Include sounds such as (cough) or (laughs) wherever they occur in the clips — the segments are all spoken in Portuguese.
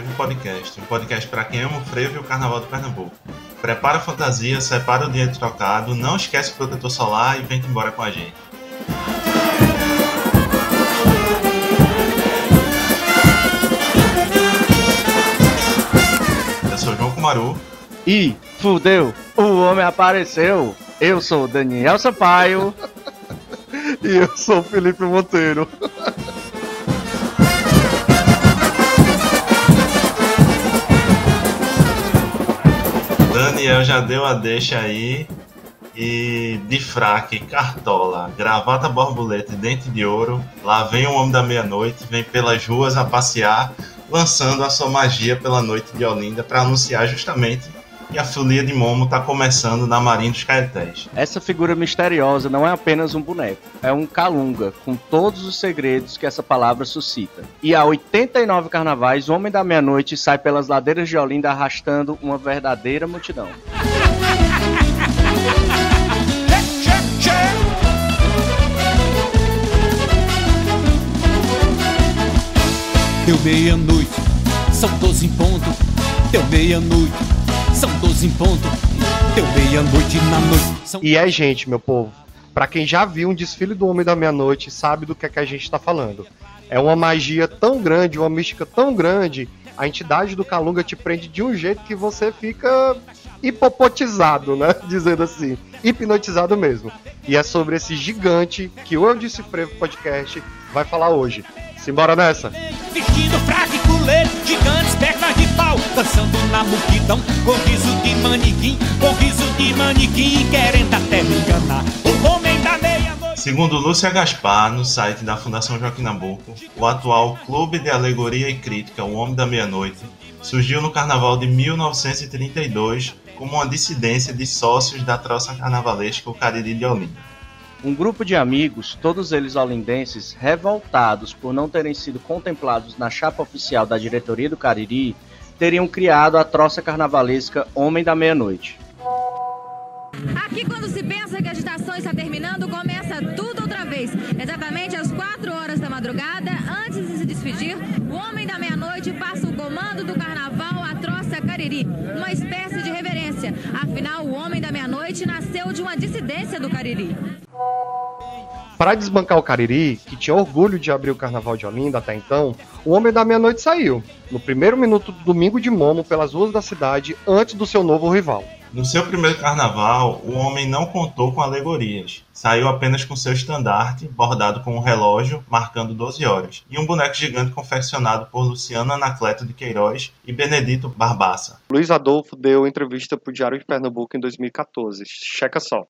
Frevo Podcast, um podcast para quem ama o frevo e o carnaval do Pernambuco. Prepara a fantasia, separa o dinheiro trocado, não esquece o protetor solar e vem embora com a gente. Eu sou o João Kumaru. E fudeu, o homem apareceu. Eu sou Daniel Sampaio. (laughs) e eu sou Felipe Monteiro. Daniel já deu a deixa aí. E de fraque, cartola, gravata borboleta e dente de ouro, lá vem o homem da meia-noite, vem pelas ruas a passear, lançando a sua magia pela noite de Olinda para anunciar justamente e a folia de Momo está começando na Marinha dos Caetés. Essa figura misteriosa não é apenas um boneco, é um calunga com todos os segredos que essa palavra suscita. E há 89 carnavais, o Homem da Meia-Noite sai pelas ladeiras de Olinda arrastando uma verdadeira multidão. Deu meia-noite, são doze em ponto. Deu meia-noite, são doze em ponto. Deu meia-noite na noite. São... E é, gente, meu povo, para quem já viu um desfile do Homem da Meia-Noite, sabe do que é que a gente está falando. É uma magia tão grande, uma mística tão grande, a entidade do Calunga te prende de um jeito que você fica hipopotizado, né? (laughs) Dizendo assim, hipnotizado mesmo. E é sobre esse gigante que o Eu Disse Frevo Podcast vai falar hoje. Simbora nessa! Vestindo culete, gigantes, pernas de pau Dançando na multidão, com riso de manequim Com riso de manequim, querendo até me enganar O homem da meia-noite Segundo Lúcia Gaspar, no site da Fundação Joaquim Nabuco, o atual Clube de Alegoria e Crítica O Homem da Meia-Noite surgiu no carnaval de 1932 como uma dissidência de sócios da troça carnavalesca O Cariri de Olinda. Um grupo de amigos, todos eles olindenses, revoltados por não terem sido contemplados na chapa oficial da diretoria do Cariri, teriam criado a troça carnavalesca Homem da Meia-Noite. Aqui, quando se pensa que a agitação está terminando, começa tudo outra vez. Exatamente às 4 horas da madrugada, antes de se despedir, o Homem da Meia-Noite passa o comando do carnaval à troça Cariri, uma espécie de reverência. Afinal, o Homem da Meia-Noite nasceu de uma dissidência do Cariri. Para desbancar o Cariri, que tinha orgulho de abrir o Carnaval de Olinda até então, o Homem da Meia-Noite saiu, no primeiro minuto do domingo de Momo, pelas ruas da cidade, antes do seu novo rival. No seu primeiro carnaval, o homem não contou com alegorias. Saiu apenas com seu estandarte, bordado com um relógio marcando 12 horas, e um boneco gigante confeccionado por Luciana Anacleto de Queiroz e Benedito Barbaça. Luiz Adolfo deu entrevista para o Diário de Pernambuco em 2014. Checa só.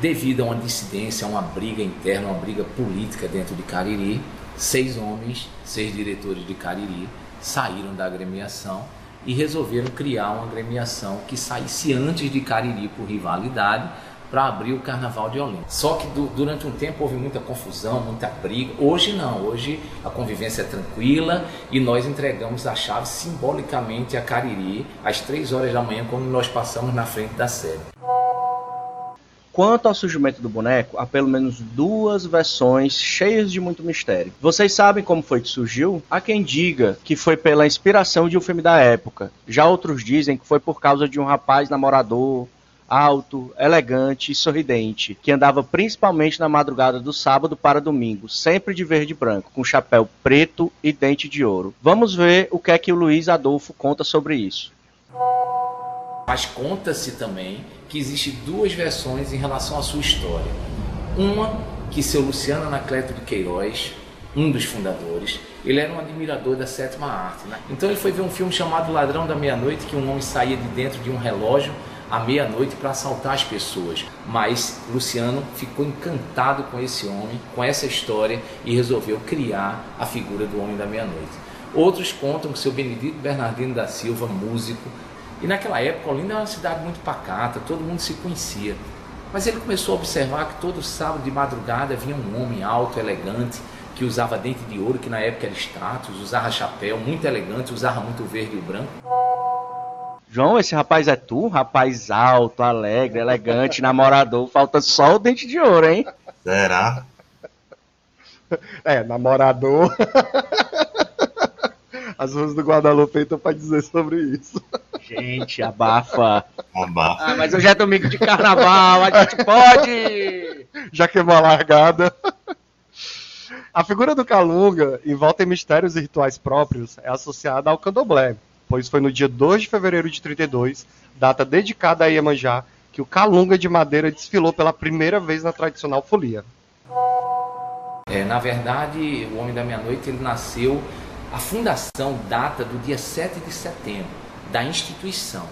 Devido a uma dissidência, a uma briga interna, uma briga política dentro de Cariri, seis homens, seis diretores de Cariri, saíram da agremiação e resolveram criar uma agremiação que saísse antes de Cariri por rivalidade para abrir o Carnaval de Olinda. Só que durante um tempo houve muita confusão, muita briga. Hoje não, hoje a convivência é tranquila e nós entregamos a chave simbolicamente a Cariri às três horas da manhã quando nós passamos na frente da sede. Quanto ao surgimento do boneco, há pelo menos duas versões cheias de muito mistério. Vocês sabem como foi que surgiu? Há quem diga que foi pela inspiração de um filme da época. Já outros dizem que foi por causa de um rapaz namorador, alto, elegante e sorridente, que andava principalmente na madrugada do sábado para domingo, sempre de verde e branco, com chapéu preto e dente de ouro. Vamos ver o que é que o Luiz Adolfo conta sobre isso. Mas conta-se também que existem duas versões em relação à sua história. Uma que seu Luciano Anacleto de Queiroz, um dos fundadores, ele era um admirador da sétima arte. Né? Então ele foi ver um filme chamado Ladrão da Meia-Noite, que um homem saía de dentro de um relógio à meia-noite para assaltar as pessoas. Mas Luciano ficou encantado com esse homem, com essa história e resolveu criar a figura do Homem da Meia-Noite. Outros contam que seu Benedito Bernardino da Silva, músico, e naquela época, Olinda era uma cidade muito pacata, todo mundo se conhecia. Mas ele começou a observar que todo sábado de madrugada vinha um homem alto, elegante, que usava dente de ouro, que na época era status, usava chapéu, muito elegante, usava muito verde e branco. João, esse rapaz é tu? Rapaz alto, alegre, elegante, namorador. Falta só o dente de ouro, hein? Será? É, namorador. (laughs) As ruas do Guadalupe estão para dizer sobre isso. Gente, abafa. Abafa. Ah, mas hoje é domingo de carnaval, a gente pode! Já queimou a largada. A figura do Calunga, envolta em mistérios e rituais próprios, é associada ao candomblé, pois foi no dia 2 de fevereiro de 32, data dedicada a Iemanjá, que o Calunga de madeira desfilou pela primeira vez na tradicional folia. É, na verdade, o Homem da Meia-Noite ele nasceu, a fundação data do dia 7 de setembro, da instituição.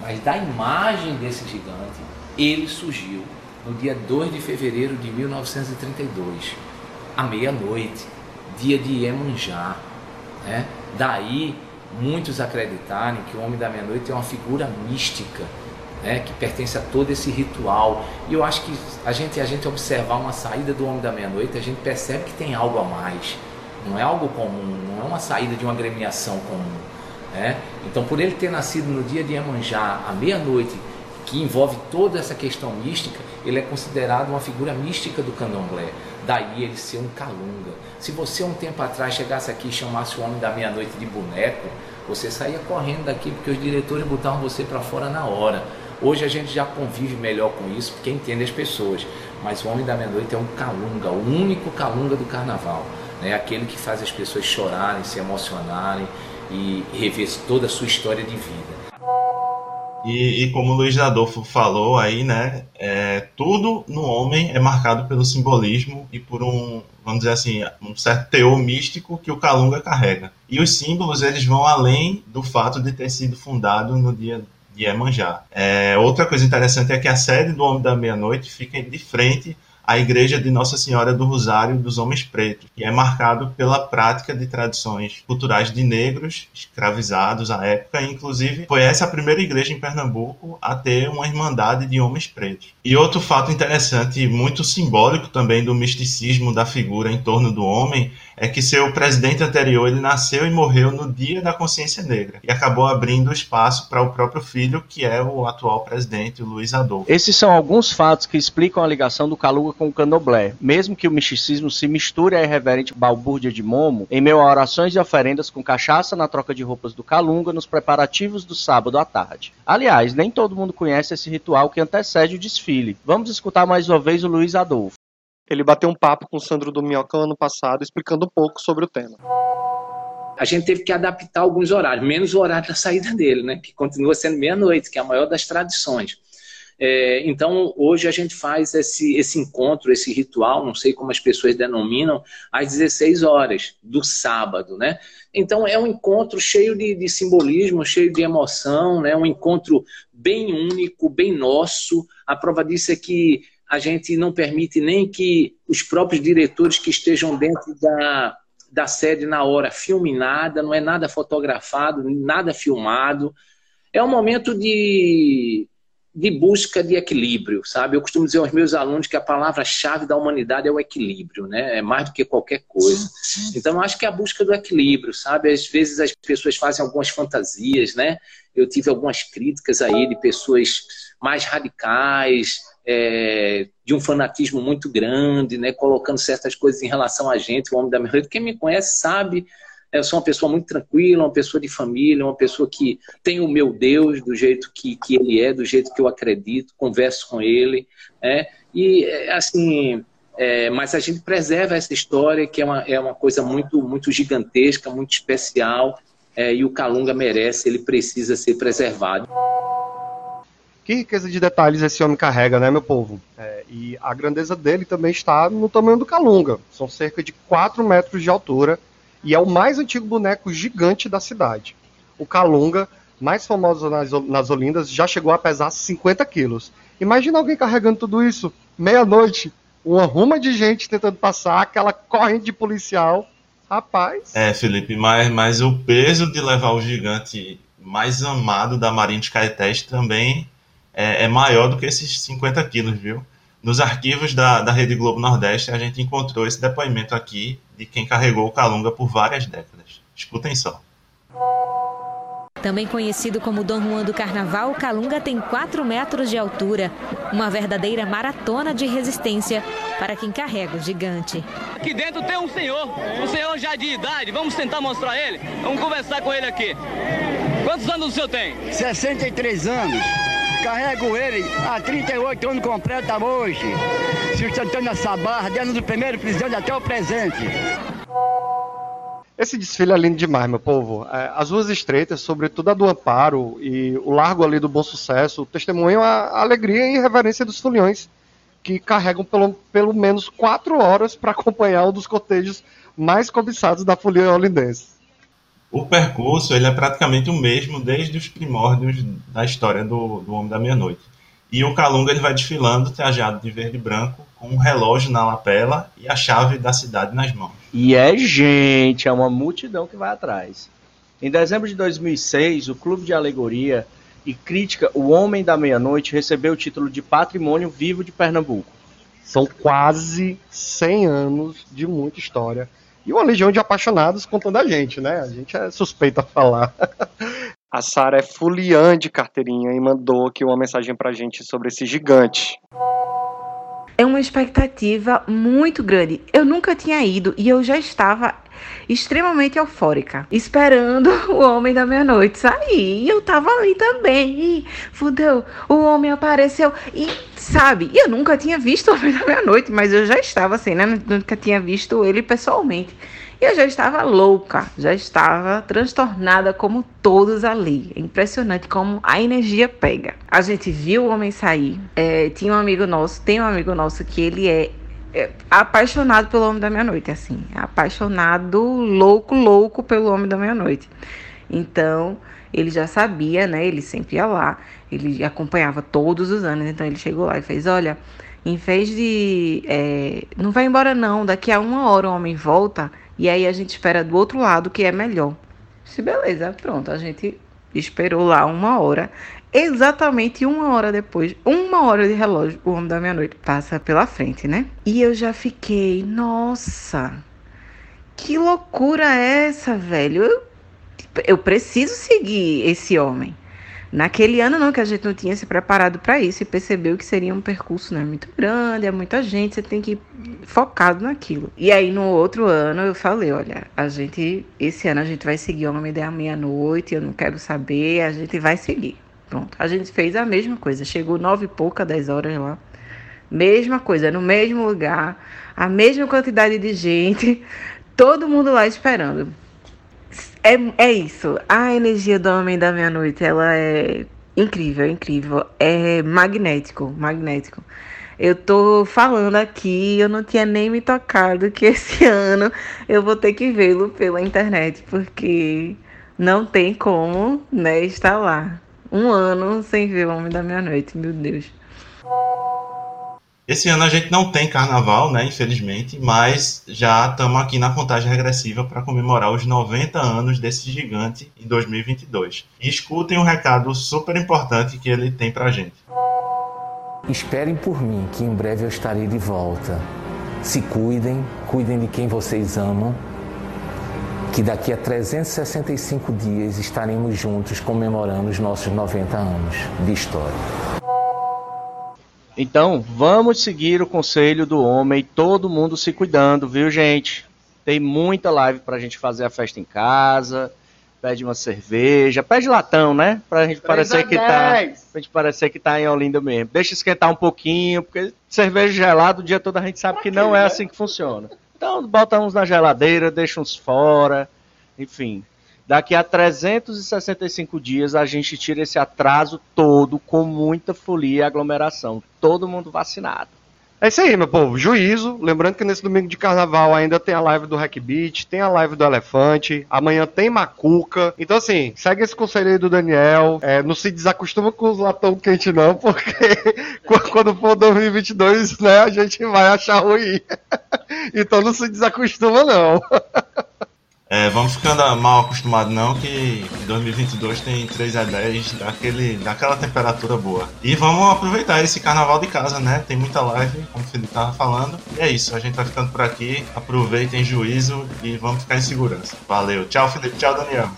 Mas da imagem desse gigante, ele surgiu no dia 2 de fevereiro de 1932, à meia-noite, dia de Iemanjá. Né? Daí, muitos acreditarem que o Homem da Meia-Noite é uma figura mística, né, que pertence a todo esse ritual. E eu acho que a gente, a gente observar uma saída do Homem da Meia-Noite, a gente percebe que tem algo a mais. Não é algo comum, não é uma saída de uma agremiação comum. Né? Então, por ele ter nascido no dia de Iemanjá, à meia-noite, que envolve toda essa questão mística, ele é considerado uma figura mística do candomblé. Daí ele ser um calunga. Se você um tempo atrás chegasse aqui e chamasse o homem da meia-noite de boneco, você saía correndo daqui porque os diretores botavam você para fora na hora. Hoje a gente já convive melhor com isso porque entende as pessoas. Mas o homem da meia-noite é um calunga, o único calunga do carnaval. Né? aquele que faz as pessoas chorarem, se emocionarem e rever toda a sua história de vida. E, e, como o Luiz Adolfo falou aí, né, é, tudo no homem é marcado pelo simbolismo e por um, vamos dizer assim, um certo teor místico que o Calunga carrega. E os símbolos, eles vão além do fato de ter sido fundado no dia de Iemanjá. É, outra coisa interessante é que a sede do Homem da Meia-Noite fica de frente a igreja de Nossa Senhora do Rosário dos Homens Pretos, que é marcado pela prática de tradições culturais de negros escravizados à época, inclusive foi essa a primeira igreja em Pernambuco a ter uma irmandade de homens pretos. E outro fato interessante muito simbólico também do misticismo da figura em torno do homem é que seu presidente anterior ele nasceu e morreu no dia da consciência negra e acabou abrindo espaço para o próprio filho, que é o atual presidente, o Luiz Adolfo. Esses são alguns fatos que explicam a ligação do Caluga com o candomblé. Mesmo que o misticismo se misture à irreverente balbúrdia de Momo, em meio a orações e oferendas com cachaça na troca de roupas do Calunga nos preparativos do sábado à tarde. Aliás, nem todo mundo conhece esse ritual que antecede o desfile. Vamos escutar mais uma vez o Luiz Adolfo. Ele bateu um papo com o Sandro do Minhoca ano passado, explicando um pouco sobre o tema. A gente teve que adaptar alguns horários, menos o horário da saída dele, né? Que continua sendo meia-noite, que é a maior das tradições. É, então, hoje a gente faz esse, esse encontro, esse ritual, não sei como as pessoas denominam, às 16 horas do sábado, né? Então, é um encontro cheio de, de simbolismo, cheio de emoção, né? Um encontro bem único, bem nosso. A prova disso é que a gente não permite nem que os próprios diretores que estejam dentro da, da sede na hora filmem nada, não é nada fotografado, nada filmado. É um momento de, de busca de equilíbrio, sabe? Eu costumo dizer aos meus alunos que a palavra-chave da humanidade é o equilíbrio, né? É mais do que qualquer coisa. Então, eu acho que é a busca do equilíbrio, sabe? Às vezes as pessoas fazem algumas fantasias, né? Eu tive algumas críticas aí de pessoas mais radicais, é, de um fanatismo muito grande, né, colocando certas coisas em relação a gente, o homem da minha Quem me conhece sabe, eu sou uma pessoa muito tranquila, uma pessoa de família, uma pessoa que tem o meu Deus do jeito que, que ele é, do jeito que eu acredito, converso com ele, né, e assim, é, mas a gente preserva essa história que é uma, é uma coisa muito, muito gigantesca, muito especial, é, e o Calunga merece, ele precisa ser preservado. Que riqueza de detalhes esse homem carrega, né, meu povo? É, e a grandeza dele também está no tamanho do Calunga. São cerca de 4 metros de altura e é o mais antigo boneco gigante da cidade. O Calunga, mais famoso nas, nas Olindas, já chegou a pesar 50 quilos. Imagina alguém carregando tudo isso, meia-noite, uma ruma de gente tentando passar, aquela corrente de policial. Rapaz. É, Felipe, mas, mas o peso de levar o gigante mais amado da Marinha de Caetés também é, é maior do que esses 50 quilos, viu? Nos arquivos da, da Rede Globo Nordeste, a gente encontrou esse depoimento aqui de quem carregou o Calunga por várias décadas. Escutem só. Também conhecido como Dom Juan do Carnaval, Calunga tem 4 metros de altura. Uma verdadeira maratona de resistência para quem carrega o gigante. Aqui dentro tem um senhor, um senhor já de idade. Vamos tentar mostrar ele? Vamos conversar com ele aqui. Quantos anos o senhor tem? 63 anos. Carrego ele há 38 anos completa hoje. Sustentando essa barra, desde o primeiro presidente até o presente. Esse desfile é lindo demais, meu povo. É, as ruas estreitas, sobretudo a do Amparo e o largo ali do Bom Sucesso, testemunham a alegria e reverência dos foliões, que carregam pelo, pelo menos quatro horas para acompanhar um dos cotejos mais cobiçados da folia olindense. O percurso ele é praticamente o mesmo desde os primórdios da história do, do Homem da Meia-Noite. E o Calunga ele vai desfilando trajado de verde e branco, com um relógio na lapela e a chave da cidade nas mãos. E é gente, é uma multidão que vai atrás. Em dezembro de 2006, o Clube de Alegoria e Crítica O Homem da Meia-Noite recebeu o título de Patrimônio Vivo de Pernambuco. São quase 100 anos de muita história. E uma legião de apaixonados contando a gente, né? A gente é suspeito a falar. (laughs) A Sara é fuliã de carteirinha e mandou aqui uma mensagem pra gente sobre esse gigante é uma expectativa muito grande. Eu nunca tinha ido e eu já estava extremamente eufórica, esperando (laughs) o homem da meia-noite sair. E eu tava ali também. E fudeu, o homem apareceu e sabe, eu nunca tinha visto o homem da meia-noite, mas eu já estava assim, né? Nunca tinha visto ele pessoalmente. E eu já estava louca, já estava transtornada como todos ali. É impressionante como a energia pega. A gente viu o homem sair. É, tinha um amigo nosso, tem um amigo nosso que ele é, é apaixonado pelo Homem da Meia-Noite, assim. Apaixonado, louco, louco pelo Homem da Meia-Noite. Então, ele já sabia, né? Ele sempre ia lá. Ele acompanhava todos os anos. Então, ele chegou lá e fez: Olha, em vez de. É, não vai embora, não. Daqui a uma hora o homem volta e aí a gente espera do outro lado, que é melhor. Se beleza, pronto, a gente esperou lá uma hora. Exatamente uma hora depois, uma hora de relógio, o homem da meia-noite passa pela frente, né? E eu já fiquei, nossa, que loucura é essa, velho? Eu, eu preciso seguir esse homem. Naquele ano não, que a gente não tinha se preparado para isso e percebeu que seria um percurso né, muito grande, é muita gente, você tem que ir focado naquilo. E aí no outro ano eu falei, olha, a gente, esse ano a gente vai seguir o Homem da Meia-Noite, eu não quero saber, a gente vai seguir. Pronto, a gente fez a mesma coisa, chegou nove e pouca, dez horas lá, mesma coisa, no mesmo lugar, a mesma quantidade de gente, (laughs) todo mundo lá esperando. É, é isso. A energia do Homem da Meia-Noite, ela é incrível, incrível. É magnético, magnético. Eu tô falando aqui, eu não tinha nem me tocado que esse (laughs) ano eu vou ter que vê-lo pela internet, porque não tem como, né, estar lá. Um ano sem ver o Homem da Meia-Noite, meu Deus. Esse ano a gente não tem carnaval, né, infelizmente, mas já estamos aqui na contagem regressiva para comemorar os 90 anos desse gigante em 2022. E escutem um recado super importante que ele tem para a gente. Esperem por mim, que em breve eu estarei de volta. Se cuidem, cuidem de quem vocês amam, que daqui a 365 dias estaremos juntos comemorando os nossos 90 anos de história. Então, vamos seguir o conselho do homem, todo mundo se cuidando, viu, gente? Tem muita live pra gente fazer a festa em casa. Pede uma cerveja, pede latão, né? Pra gente parecer que tá. Pra gente parecer que tá em Olinda mesmo. Deixa esquentar um pouquinho, porque cerveja gelada o dia todo a gente sabe que não é assim que funciona. Então bota uns na geladeira, deixa uns fora, enfim. Daqui a 365 dias a gente tira esse atraso todo com muita folia e aglomeração. Todo mundo vacinado. É isso aí, meu povo. Juízo. Lembrando que nesse domingo de carnaval ainda tem a live do Hack Beat, tem a live do Elefante, amanhã tem Macuca. Então, assim, segue esse conselho aí do Daniel. É, não se desacostuma com os latão quente, não, porque (laughs) quando for 2022, né, a gente vai achar ruim. (laughs) então não se desacostuma, não. (laughs) É, vamos ficando mal acostumados não, que 2022 tem 3 a 10 daquele, daquela temperatura boa. E vamos aproveitar esse carnaval de casa, né? Tem muita live, como o Felipe tava falando. E é isso, a gente vai ficando por aqui. Aproveitem juízo e vamos ficar em segurança. Valeu. Tchau, Felipe. Tchau, Daniel.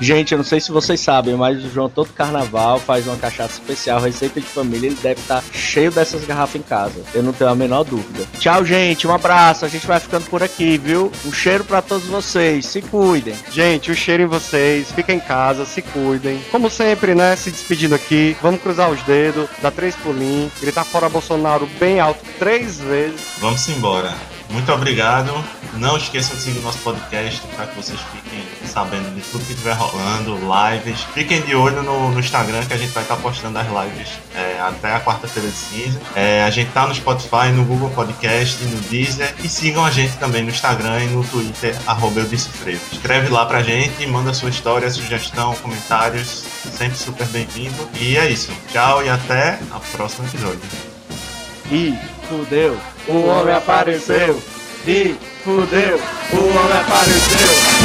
Gente, eu não sei se vocês sabem, mas o João todo carnaval faz uma cachaça especial, receita de família, ele deve estar cheio dessas garrafas em casa. Eu não tenho a menor dúvida. Tchau, gente, um abraço, a gente vai ficando por aqui, viu? Um cheiro para todos vocês, se cuidem. Gente, o um cheiro em vocês, fiquem em casa, se cuidem. Como sempre, né, se despedindo aqui, vamos cruzar os dedos, dar três pulinhos, gritar fora Bolsonaro bem alto três vezes. Vamos embora. Muito obrigado. Não esqueçam de seguir o nosso podcast para que vocês fiquem sabendo de tudo que estiver rolando, lives. Fiquem de olho no, no, Instagram que a gente vai estar postando as lives é, até a quarta-feira de cinza. É, a gente tá no Spotify, no Google Podcast, no Deezer. E sigam a gente também no Instagram e no Twitter, arroba Escreve lá pra gente, manda sua história, sugestão, comentários. Sempre super bem-vindo. E é isso. Tchau e até a próxima episódio. E fudeu, o homem apareceu. E fudeu, o homem apareceu.